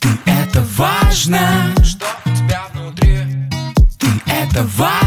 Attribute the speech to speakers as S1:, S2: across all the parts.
S1: Ты это важно,
S2: Что у тебя внутри?
S1: ты это важно,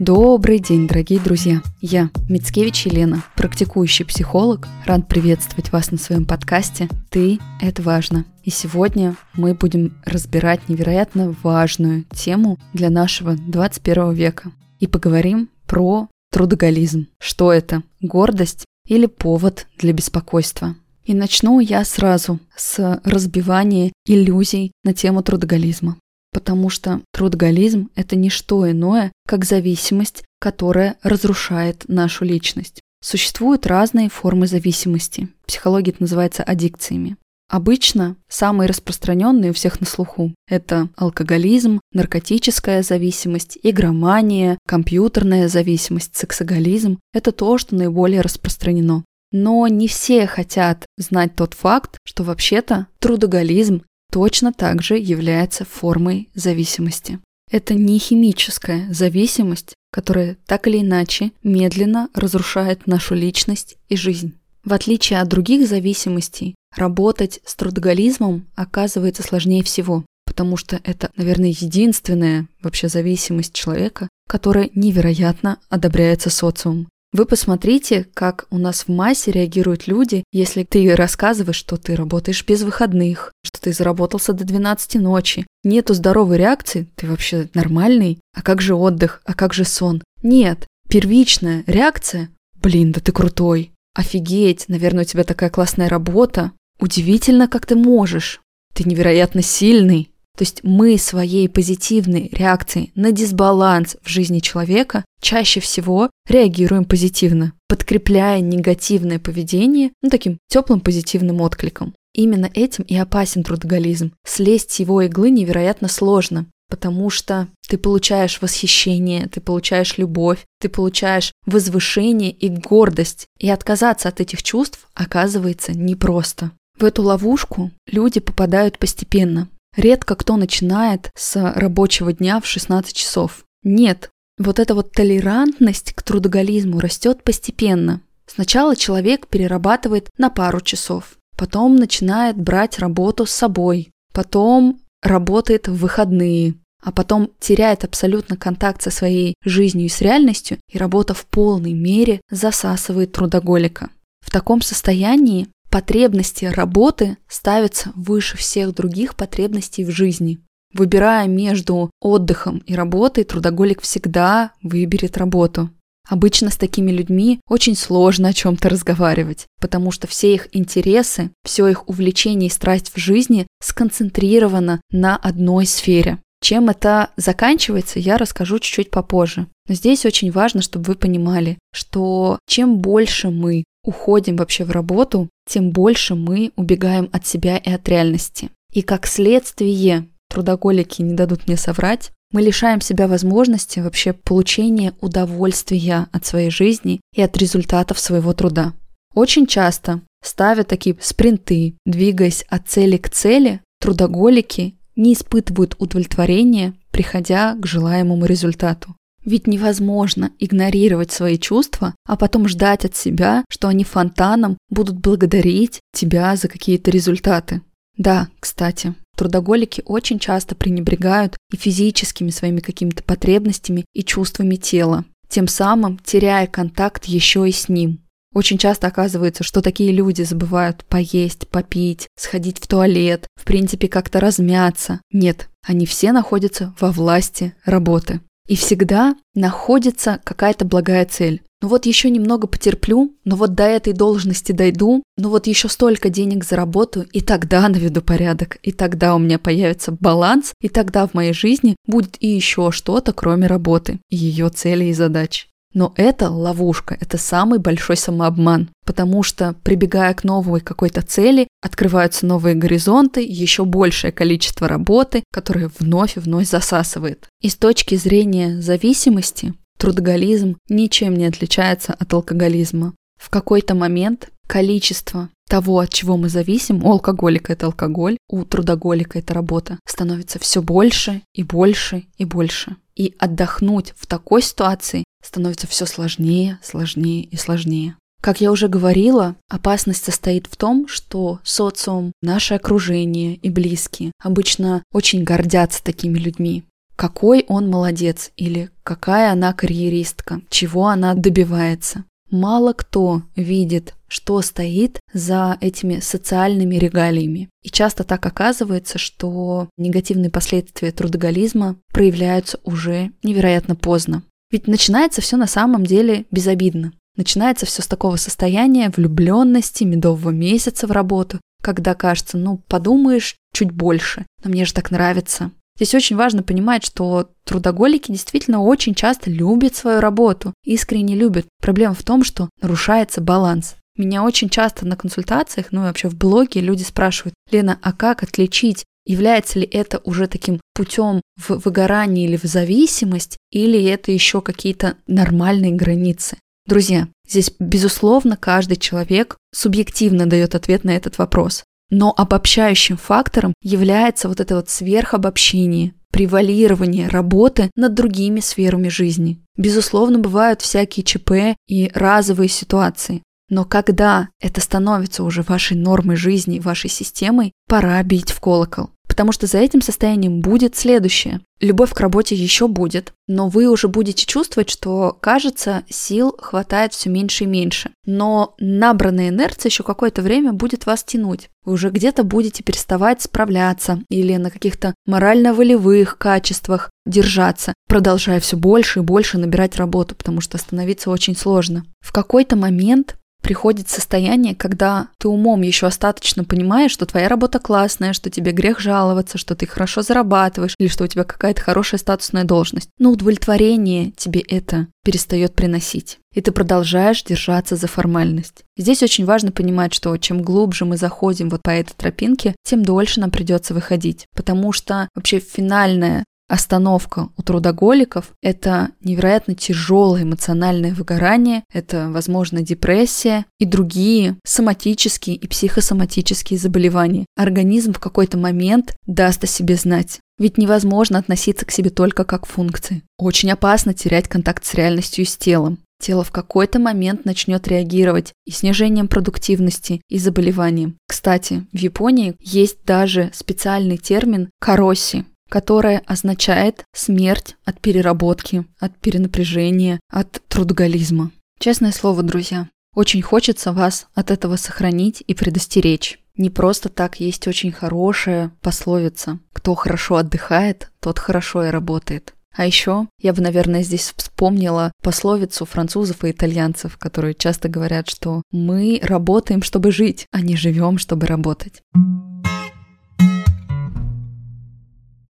S3: Добрый день, дорогие друзья! Я, Мицкевич Елена, практикующий психолог, рад приветствовать вас на своем подкасте «Ты – это важно». И сегодня мы будем разбирать невероятно важную тему для нашего 21 века. И поговорим про трудоголизм. Что это? Гордость или повод для беспокойства? И начну я сразу с разбивания иллюзий на тему трудоголизма. Потому что трудоголизм – это не что иное, как зависимость, которая разрушает нашу личность. Существуют разные формы зависимости. Психология это называется аддикциями. Обычно самые распространенные у всех на слуху – это алкоголизм, наркотическая зависимость, игромания, компьютерная зависимость, сексоголизм – это то, что наиболее распространено. Но не все хотят знать тот факт, что вообще-то трудоголизм точно так же является формой зависимости. Это не химическая зависимость, которая так или иначе медленно разрушает нашу личность и жизнь. В отличие от других зависимостей, работать с трудоголизмом оказывается сложнее всего, потому что это, наверное, единственная вообще зависимость человека, которая невероятно одобряется социумом. Вы посмотрите, как у нас в массе реагируют люди, если ты рассказываешь, что ты работаешь без выходных, что ты заработался до 12 ночи. Нету здоровой реакции, ты вообще нормальный, а как же отдых, а как же сон? Нет, первичная реакция – блин, да ты крутой, офигеть, наверное, у тебя такая классная работа, удивительно, как ты можешь, ты невероятно сильный. То есть мы своей позитивной реакцией на дисбаланс в жизни человека чаще всего реагируем позитивно, подкрепляя негативное поведение ну, таким теплым позитивным откликом. Именно этим и опасен трудоголизм. Слезть с его иглы невероятно сложно, потому что ты получаешь восхищение, ты получаешь любовь, ты получаешь возвышение и гордость, и отказаться от этих чувств оказывается непросто. В эту ловушку люди попадают постепенно, Редко кто начинает с рабочего дня в 16 часов. Нет, вот эта вот толерантность к трудоголизму растет постепенно. Сначала человек перерабатывает на пару часов, потом начинает брать работу с собой, потом работает в выходные, а потом теряет абсолютно контакт со своей жизнью и с реальностью, и работа в полной мере засасывает трудоголика. В таком состоянии Потребности работы ставятся выше всех других потребностей в жизни. Выбирая между отдыхом и работой, трудоголик всегда выберет работу. Обычно с такими людьми очень сложно о чем-то разговаривать, потому что все их интересы, все их увлечение и страсть в жизни сконцентрировано на одной сфере. Чем это заканчивается, я расскажу чуть-чуть попозже. Но здесь очень важно, чтобы вы понимали, что чем больше мы уходим вообще в работу, тем больше мы убегаем от себя и от реальности. И как следствие, трудоголики не дадут мне соврать, мы лишаем себя возможности вообще получения удовольствия от своей жизни и от результатов своего труда. Очень часто, ставя такие спринты, двигаясь от цели к цели, трудоголики не испытывают удовлетворения, приходя к желаемому результату. Ведь невозможно игнорировать свои чувства, а потом ждать от себя, что они фонтаном будут благодарить тебя за какие-то результаты. Да, кстати, трудоголики очень часто пренебрегают и физическими своими какими-то потребностями и чувствами тела, тем самым теряя контакт еще и с ним. Очень часто оказывается, что такие люди забывают поесть, попить, сходить в туалет, в принципе как-то размяться. Нет, они все находятся во власти работы. И всегда находится какая-то благая цель. Ну вот еще немного потерплю, но вот до этой должности дойду, ну вот еще столько денег заработаю, и тогда наведу порядок, и тогда у меня появится баланс, и тогда в моей жизни будет и еще что-то, кроме работы, ее цели и задач. Но это ловушка, это самый большой самообман, потому что, прибегая к новой какой-то цели, открываются новые горизонты, еще большее количество работы, которое вновь и вновь засасывает. И с точки зрения зависимости, трудоголизм ничем не отличается от алкоголизма. В какой-то момент количество того, от чего мы зависим, у алкоголика это алкоголь, у трудоголика это работа, становится все больше и больше и больше. И отдохнуть в такой ситуации становится все сложнее, сложнее и сложнее. Как я уже говорила, опасность состоит в том, что социум, наше окружение и близкие обычно очень гордятся такими людьми. Какой он молодец или какая она карьеристка, чего она добивается. Мало кто видит, что стоит за этими социальными регалиями. И часто так оказывается, что негативные последствия трудоголизма проявляются уже невероятно поздно. Ведь начинается все на самом деле безобидно. Начинается все с такого состояния влюбленности, медового месяца в работу, когда кажется, ну, подумаешь чуть больше, но мне же так нравится. Здесь очень важно понимать, что трудоголики действительно очень часто любят свою работу, искренне любят. Проблема в том, что нарушается баланс. Меня очень часто на консультациях, ну и вообще в блоге люди спрашивают, Лена, а как отличить Является ли это уже таким путем в выгорание или в зависимость, или это еще какие-то нормальные границы? Друзья, здесь, безусловно, каждый человек субъективно дает ответ на этот вопрос. Но обобщающим фактором является вот это вот сверхобобщение, превалирование работы над другими сферами жизни. Безусловно, бывают всякие ЧП и разовые ситуации. Но когда это становится уже вашей нормой жизни, вашей системой, пора бить в колокол. Потому что за этим состоянием будет следующее. Любовь к работе еще будет, но вы уже будете чувствовать, что, кажется, сил хватает все меньше и меньше. Но набранная инерция еще какое-то время будет вас тянуть. Вы уже где-то будете переставать справляться или на каких-то морально-волевых качествах держаться, продолжая все больше и больше набирать работу, потому что остановиться очень сложно. В какой-то момент приходит состояние, когда ты умом еще остаточно понимаешь, что твоя работа классная, что тебе грех жаловаться, что ты хорошо зарабатываешь или что у тебя какая-то хорошая статусная должность. Но удовлетворение тебе это перестает приносить. И ты продолжаешь держаться за формальность. Здесь очень важно понимать, что чем глубже мы заходим вот по этой тропинке, тем дольше нам придется выходить. Потому что вообще финальная остановка у трудоголиков – это невероятно тяжелое эмоциональное выгорание, это, возможно, депрессия и другие соматические и психосоматические заболевания. Организм в какой-то момент даст о себе знать. Ведь невозможно относиться к себе только как функции. Очень опасно терять контакт с реальностью и с телом. Тело в какой-то момент начнет реагировать и снижением продуктивности, и заболеванием. Кстати, в Японии есть даже специальный термин «кароси», которое означает смерть от переработки, от перенапряжения, от трудоголизма. Честное слово, друзья, очень хочется вас от этого сохранить и предостеречь. Не просто так есть очень хорошая пословица. Кто хорошо отдыхает, тот хорошо и работает. А еще я бы, наверное, здесь вспомнила пословицу французов и итальянцев, которые часто говорят, что мы работаем, чтобы жить, а не живем, чтобы работать.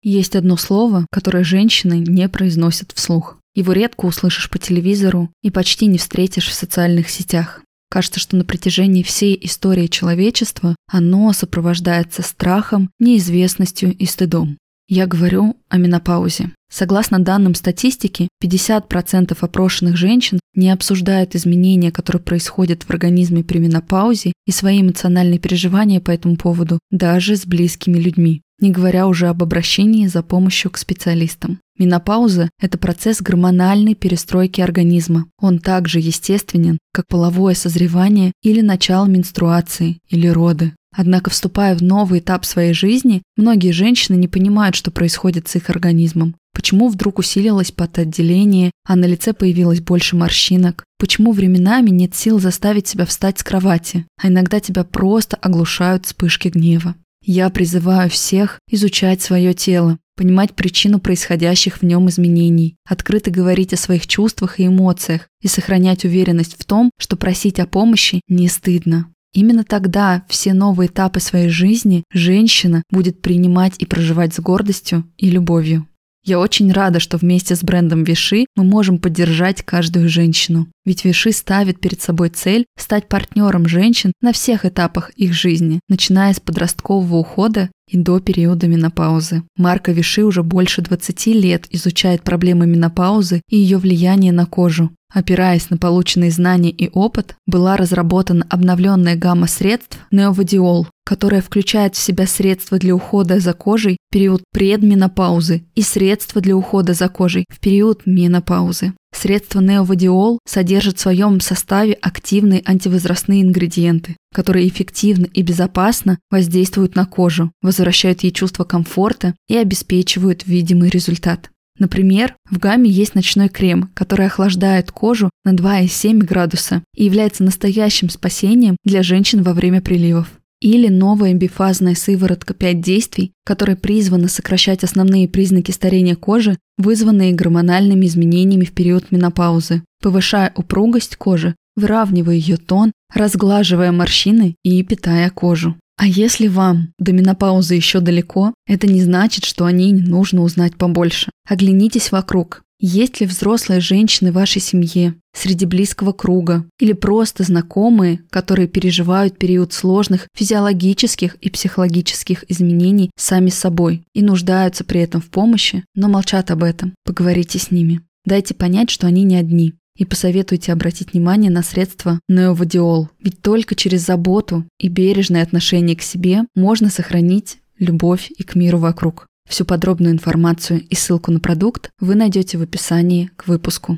S3: Есть одно слово, которое женщины не произносят вслух. Его редко услышишь по телевизору и почти не встретишь в социальных сетях. Кажется, что на протяжении всей истории человечества оно сопровождается страхом, неизвестностью и стыдом. Я говорю о менопаузе. Согласно данным статистики, 50% опрошенных женщин не обсуждают изменения, которые происходят в организме при менопаузе и свои эмоциональные переживания по этому поводу даже с близкими людьми не говоря уже об обращении за помощью к специалистам. Менопауза – это процесс гормональной перестройки организма. Он также естественен, как половое созревание или начало менструации или роды. Однако, вступая в новый этап своей жизни, многие женщины не понимают, что происходит с их организмом. Почему вдруг усилилось потоотделение, а на лице появилось больше морщинок? Почему временами нет сил заставить себя встать с кровати, а иногда тебя просто оглушают вспышки гнева? Я призываю всех изучать свое тело, понимать причину происходящих в нем изменений, открыто говорить о своих чувствах и эмоциях и сохранять уверенность в том, что просить о помощи не стыдно. Именно тогда все новые этапы своей жизни женщина будет принимать и проживать с гордостью и любовью. Я очень рада, что вместе с брендом Виши мы можем поддержать каждую женщину. Ведь Виши ставит перед собой цель стать партнером женщин на всех этапах их жизни, начиная с подросткового ухода и до периода менопаузы. Марка Виши уже больше 20 лет изучает проблемы менопаузы и ее влияние на кожу. Опираясь на полученные знания и опыт, была разработана обновленная гамма средств Неовадиол, которая включает в себя средства для ухода за кожей в период предменопаузы и средства для ухода за кожей в период менопаузы. Средство неовадиол содержит в своем составе активные антивозрастные ингредиенты, которые эффективно и безопасно воздействуют на кожу, возвращают ей чувство комфорта и обеспечивают видимый результат. Например, в гамме есть ночной крем, который охлаждает кожу на 2,7 градуса и является настоящим спасением для женщин во время приливов. Или новая бифазная сыворотка 5 действий, которая призвана сокращать основные признаки старения кожи, вызванные гормональными изменениями в период менопаузы, повышая упругость кожи, выравнивая ее тон, разглаживая морщины и питая кожу. А если вам до менопаузы еще далеко, это не значит, что о ней нужно узнать побольше. Оглянитесь вокруг. Есть ли взрослые женщины в вашей семье, среди близкого круга или просто знакомые, которые переживают период сложных физиологических и психологических изменений сами собой и нуждаются при этом в помощи, но молчат об этом? Поговорите с ними. Дайте понять, что они не одни и посоветуйте обратить внимание на средства неовадиол. Ведь только через заботу и бережное отношение к себе можно сохранить любовь и к миру вокруг. Всю подробную информацию и ссылку на продукт вы найдете в описании к выпуску.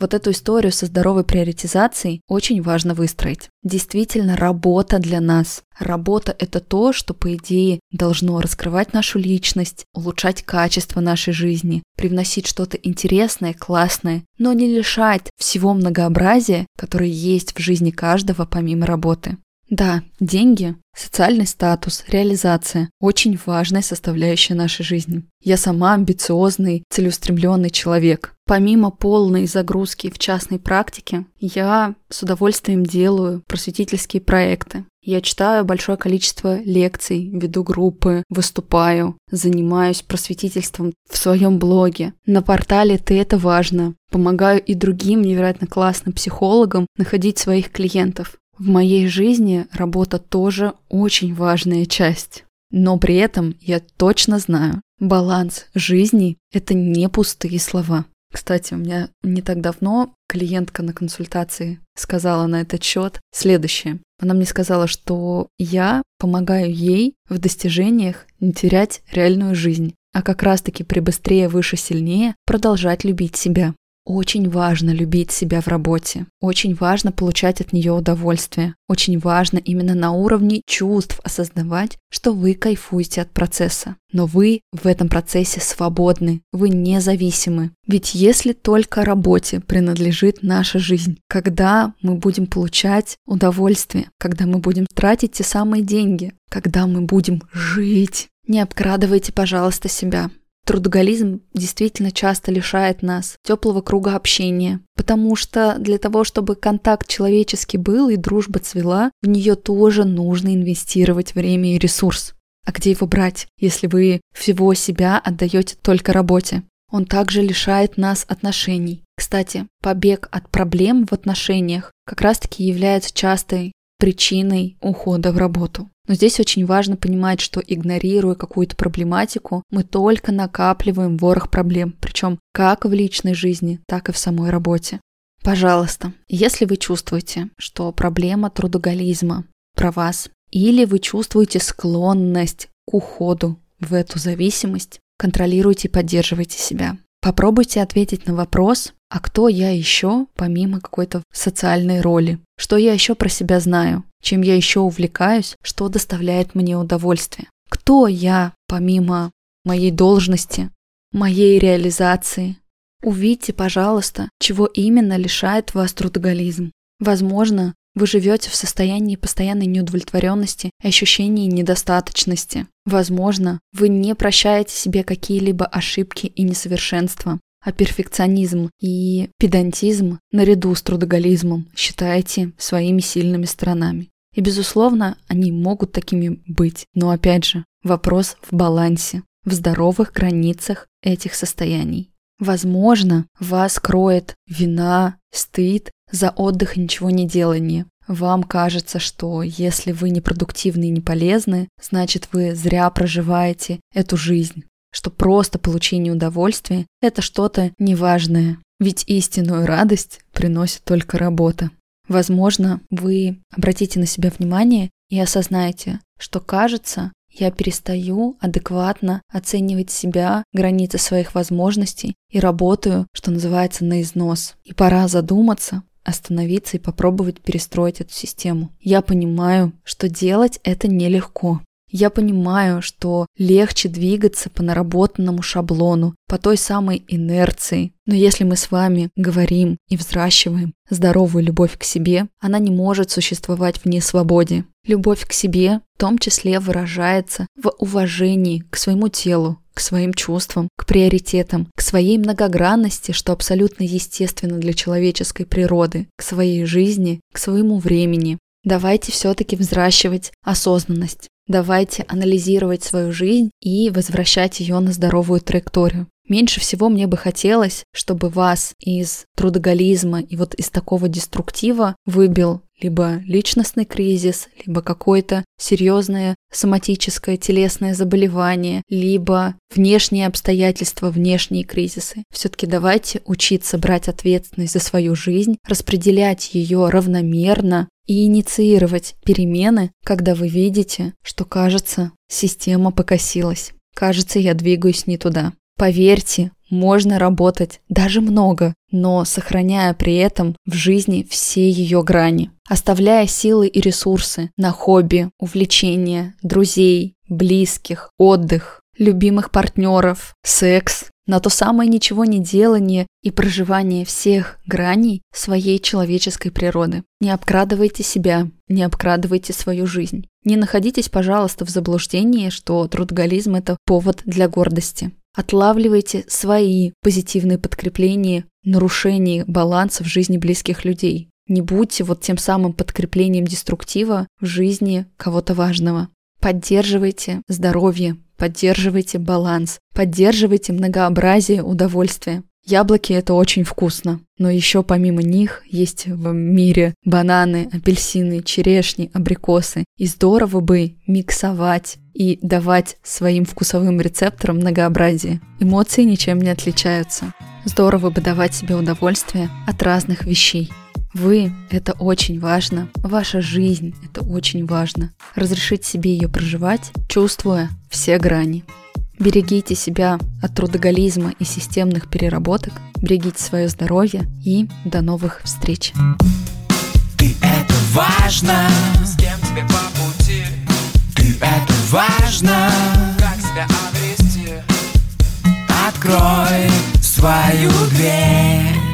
S3: Вот эту историю со здоровой приоритизацией очень важно выстроить. Действительно, работа для нас. Работа – это то, что, по идее, должно раскрывать нашу личность, улучшать качество нашей жизни, привносить что-то интересное, классное, но не лишать всего многообразия, которое есть в жизни каждого помимо работы. Да, деньги, социальный статус, реализация – очень важная составляющая нашей жизни. Я сама амбициозный, целеустремленный человек. Помимо полной загрузки в частной практике, я с удовольствием делаю просветительские проекты. Я читаю большое количество лекций, веду группы, выступаю, занимаюсь просветительством в своем блоге. На портале «Ты это важно». Помогаю и другим невероятно классным психологам находить своих клиентов. В моей жизни работа тоже очень важная часть. Но при этом я точно знаю, баланс жизни – это не пустые слова. Кстати, у меня не так давно клиентка на консультации сказала на этот счет следующее. Она мне сказала, что я помогаю ей в достижениях не терять реальную жизнь, а как раз-таки при быстрее, выше, сильнее продолжать любить себя. Очень важно любить себя в работе. Очень важно получать от нее удовольствие. Очень важно именно на уровне чувств осознавать, что вы кайфуете от процесса. Но вы в этом процессе свободны, вы независимы. Ведь если только работе принадлежит наша жизнь, когда мы будем получать удовольствие, когда мы будем тратить те самые деньги, когда мы будем жить, не обкрадывайте, пожалуйста, себя. Трудоголизм действительно часто лишает нас теплого круга общения, потому что для того, чтобы контакт человеческий был и дружба цвела, в нее тоже нужно инвестировать время и ресурс. А где его брать, если вы всего себя отдаете только работе? Он также лишает нас отношений. Кстати, побег от проблем в отношениях как раз-таки является частой причиной ухода в работу. Но здесь очень важно понимать, что игнорируя какую-то проблематику, мы только накапливаем ворох проблем, причем как в личной жизни, так и в самой работе. Пожалуйста, если вы чувствуете, что проблема трудоголизма про вас, или вы чувствуете склонность к уходу в эту зависимость, контролируйте и поддерживайте себя. Попробуйте ответить на вопрос, а кто я еще, помимо какой-то социальной роли? Что я еще про себя знаю? Чем я еще увлекаюсь? Что доставляет мне удовольствие? Кто я, помимо моей должности, моей реализации? Увидьте, пожалуйста, чего именно лишает вас трудоголизм. Возможно, вы живете в состоянии постоянной неудовлетворенности и ощущении недостаточности. Возможно, вы не прощаете себе какие-либо ошибки и несовершенства а перфекционизм и педантизм наряду с трудоголизмом считаете своими сильными сторонами. И, безусловно, они могут такими быть. Но, опять же, вопрос в балансе, в здоровых границах этих состояний. Возможно, вас кроет вина, стыд за отдых и ничего не делание. Вам кажется, что если вы непродуктивны и не полезны, значит вы зря проживаете эту жизнь. что просто получение удовольствия – это что-то неважное. Ведь истинную радость приносит только работа. Возможно, вы обратите на себя внимание и осознаете, что кажется, я перестаю адекватно оценивать себя, границы своих возможностей и работаю, что называется, на износ. И пора задуматься, остановиться и попробовать перестроить эту систему. Я понимаю, что делать это нелегко. Я понимаю, что легче двигаться по наработанному шаблону, по той самой инерции. Но если мы с вами говорим и взращиваем здоровую любовь к себе, она не может существовать вне свободе. Любовь к себе в том числе выражается в уважении к своему телу, к своим чувствам, к приоритетам, к своей многогранности, что абсолютно естественно для человеческой природы, к своей жизни, к своему времени. Давайте все-таки взращивать осознанность. Давайте анализировать свою жизнь и возвращать ее на здоровую траекторию. Меньше всего мне бы хотелось, чтобы вас из трудоголизма и вот из такого деструктива выбил либо личностный кризис, либо какое-то серьезное соматическое телесное заболевание, либо внешние обстоятельства, внешние кризисы. Все-таки давайте учиться брать ответственность за свою жизнь, распределять ее равномерно и инициировать перемены, когда вы видите, что, кажется, система покосилась. Кажется, я двигаюсь не туда. Поверьте, можно работать даже много, но сохраняя при этом в жизни все ее грани, оставляя силы и ресурсы на хобби, увлечения, друзей, близких, отдых, любимых партнеров, секс, на то самое ничего не делание и проживание всех граней своей человеческой природы. Не обкрадывайте себя, не обкрадывайте свою жизнь. Не находитесь, пожалуйста, в заблуждении, что трудоголизм – это повод для гордости. Отлавливайте свои позитивные подкрепления нарушений баланса в жизни близких людей. Не будьте вот тем самым подкреплением деструктива в жизни кого-то важного. Поддерживайте здоровье, поддерживайте баланс, поддерживайте многообразие удовольствия. Яблоки это очень вкусно, но еще помимо них есть в мире бананы, апельсины, черешни, абрикосы. И здорово бы миксовать и давать своим вкусовым рецепторам многообразие. Эмоции ничем не отличаются. Здорово бы давать себе удовольствие от разных вещей. Вы – это очень важно. Ваша жизнь – это очень важно. Разрешить себе ее проживать, чувствуя все грани. Берегите себя от трудоголизма и системных переработок, берегите свое здоровье и до новых встреч.
S1: Ты это важно,
S2: С кем тебе по пути
S1: ты это важно.
S2: Как себя обрести
S1: Открой свою дверь.